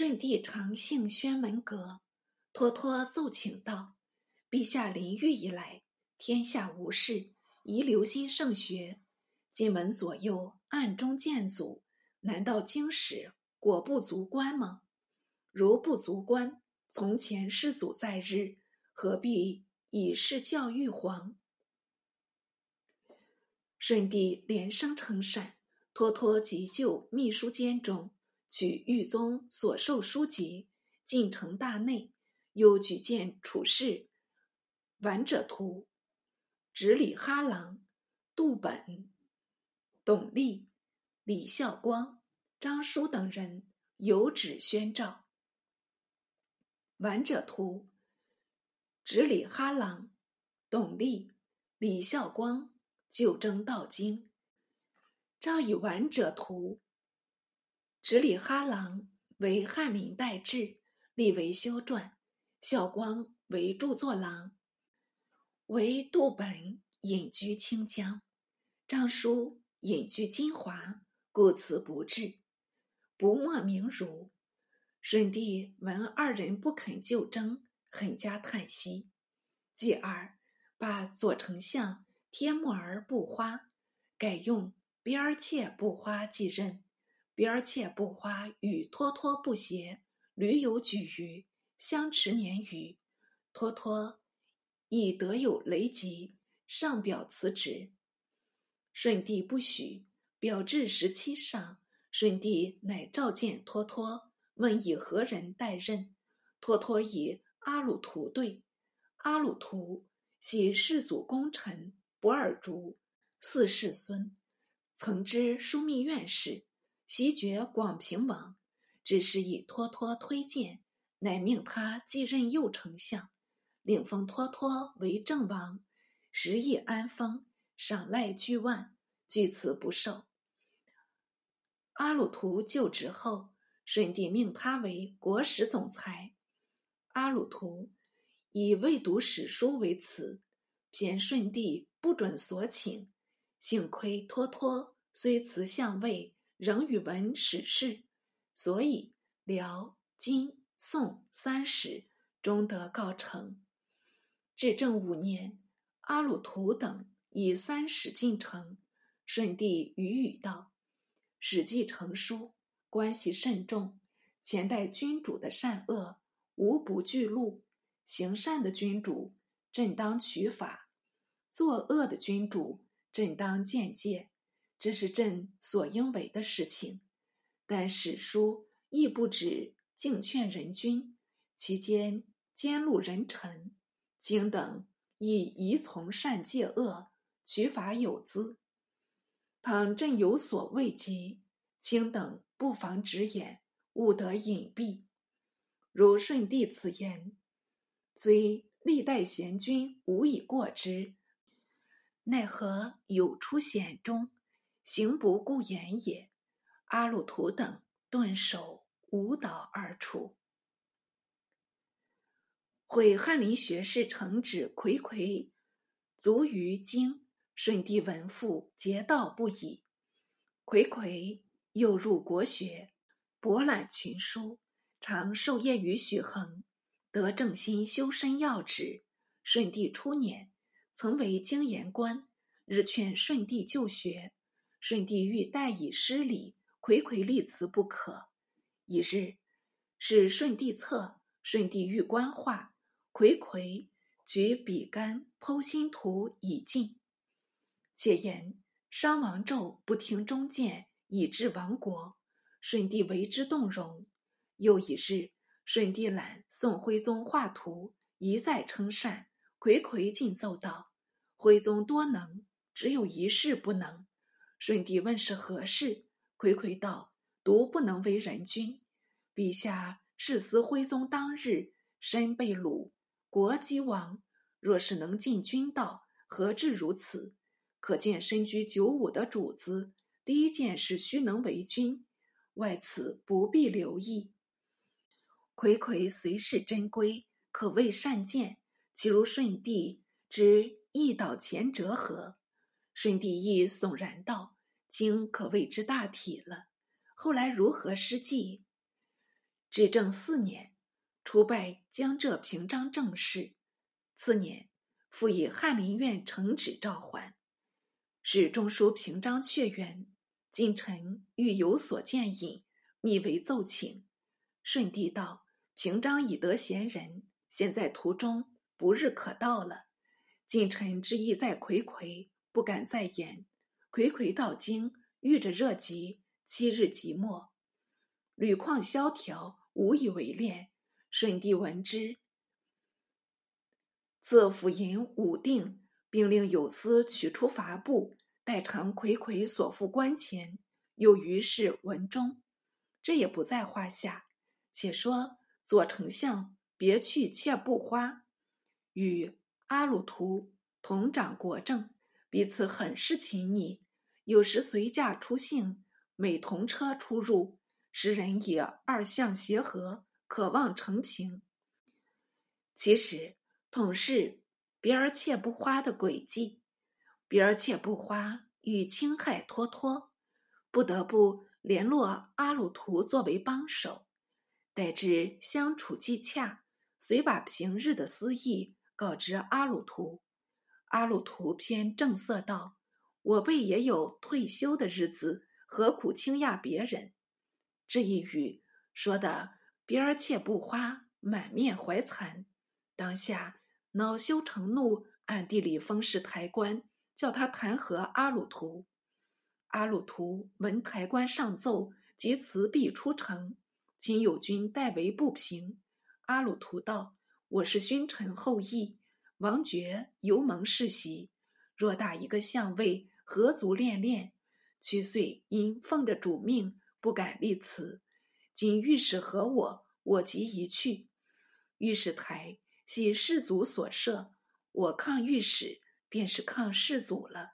顺帝常幸宣门阁，托托奏请道：“陛下临御以来，天下无事，宜留心圣学。今闻左右暗中见阻，难道经史果不足观吗？如不足观，从前世祖在日，何必以示教育皇？”顺帝连声称善，托托急就秘书监中。取狱宗所授书籍，进城大内，又举荐处士完者图，直礼哈郎、杜本、董立、李孝光、张叔等人有旨宣诏。完者图，直礼哈郎、董立、李孝光就征道经，诏以完者图。直里哈郎为翰林待制，立为修撰；孝光为著作郎，为杜本隐居清江，张叔隐居金华，故辞不至。不莫名儒。顺帝闻二人不肯就征，很加叹息。继而把左丞相贴木儿不花，改用边儿妾不花继任。边妾不花与托托不协，屡有举于相持年余。托托亦得有雷疾，上表辞职。舜帝不许，表至十七上，舜帝乃召见托托，问以何人代任。托托以阿鲁图对。阿鲁图系世祖功臣博尔竹四世孙，曾知枢密院事。袭爵广平王，只是以托托推荐，乃命他继任右丞相，领封托托为正王，时亦安封，赏赖巨万，据此不受。阿鲁图就职后，顺帝命他为国史总裁。阿鲁图以未读史书为辞，偏顺帝不准所请。幸亏托托虽辞相位。仍与闻史事，所以辽、金、宋三史终得告成。至正五年，阿鲁图等以三史进城，顺帝语语道：“史记成书，关系甚重。前代君主的善恶，无不具录。行善的君主，朕当取法；作恶的君主，朕当见戒。”这是朕所应为的事情，但史书亦不止敬劝人君，其间兼录人臣，经等亦宜从善戒恶，取法有资。倘朕有所未及，卿等不妨直言，勿得隐蔽。如舜帝此言，虽历代贤君无以过之，奈何有出险中？行不顾言也，阿鲁图等顿首舞蹈而出。毁翰林学士承旨睽睽卒于京，舜帝闻父结道不已。睽睽又入国学，博览群书，常授业于许衡，得正心修身要旨。舜帝初年，曾为京言官，日劝舜帝就学。舜帝欲代以失礼，睽睽立辞不可。一日，是舜帝策，舜帝欲观画，睽睽举笔杆剖心图以进。且言商王纣不听忠谏，以致亡国，舜帝为之动容。又一日，舜帝览宋徽宗画图，一再称善。睽睽进奏道：“徽宗多能，只有一事不能。”舜帝问是何事？睽睽道：“独不能为人君。陛下誓思徽宗当日身被掳，国即亡。若是能尽君道，何至如此？可见身居九五的主子，第一件事须能为君，外此不必留意。睽睽随事珍归，可谓善见。岂如舜帝之一导前折何？”顺帝亦悚然道：“经可谓之大体了，后来如何施计？”至正四年，出拜江浙平章政事。次年，复以翰林院承旨召还，使中书平章阙员。近臣欲有所见引，密为奏请。顺帝道：“平章已得贤人，现在途中，不日可到了。近臣之意在睽睽，不敢再言。睽睽到京，遇着热疾，七日即没。屡况萧条，无以为恋。顺帝闻之，自府尹武定，并令有司取出罚布。”待长睽睽所赴官前，又于是文中，这也不在话下。且说左丞相别去妾布花，与阿鲁图同掌国政，彼此很是亲昵。有时随驾出行，每同车出入，使人以二相协和，渴望成平。其实统是别而妾不花的诡计。别而妾不花与侵害托托，不得不联络阿鲁图作为帮手。待至相处既洽，遂把平日的私意告知阿鲁图。阿鲁图偏正色道：“我辈也有退休的日子，何苦轻压别人？”这一语说的别儿妾不花满面怀惭，当下恼羞成怒，暗地里封事抬官。叫他弹劾阿鲁图。阿鲁图闻台官上奏，即辞璧出城。秦友军代为不平。阿鲁图道：“我是勋臣后裔，王爵犹蒙世袭，偌大一个相位，何足恋恋？屈遂因奉着主命，不敢立辞。今御史和我，我即一去。御史台系世祖所设，我抗御史。”便是抗世祖了。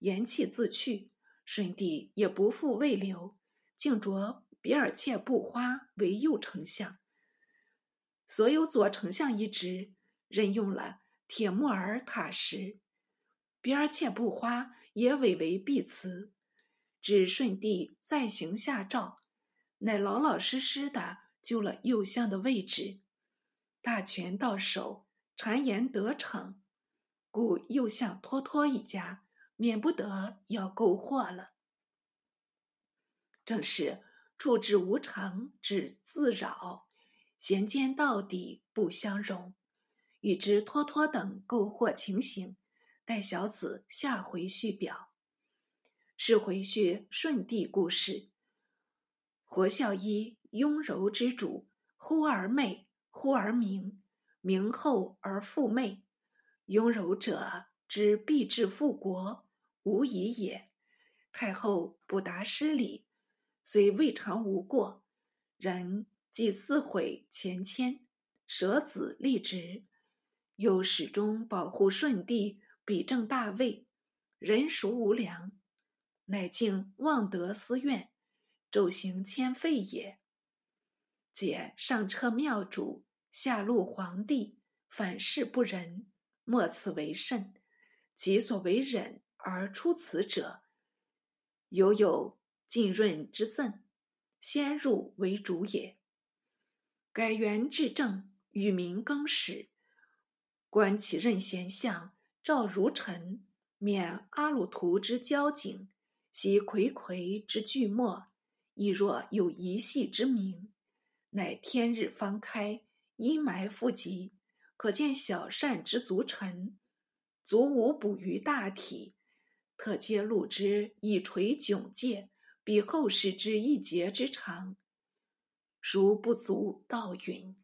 言气自去，顺帝也不复未留，竟着比尔切布花为右丞相。所有左丞相一职，任用了铁木尔塔什。比尔切布花也委为弼辞，指顺帝再行下诏，乃老老实实的就了右相的位置，大权到手，谗言得逞。故又向托托一家，免不得要购货了。正是处之无常，只自扰；贤奸到底不相容。与之托托等购货情形，待小子下回续表。是回叙舜帝故事。活孝一雍柔之主，忽而媚，忽而明，明后而复媚。雍柔者之必至复国，无疑也。太后不达失礼，虽未尝无过，然既自毁前迁，舍子立直，又始终保护舜帝，比正大位，人孰无良？乃竟妄得私怨，骤行迁废也。解上车庙主，下路皇帝，反事不仁。莫此为甚，己所为忍而出此者，犹有浸润之赠，先入为主也。改元治政，与民更始，观其任贤相，赵如臣，免阿鲁图之交警，悉睽睽之巨末，亦若有一系之名，乃天日方开，阴霾复集。可见小善之足臣，足无补于大体，特揭露之以垂窘戒，比后世之一节之长，孰不足道允？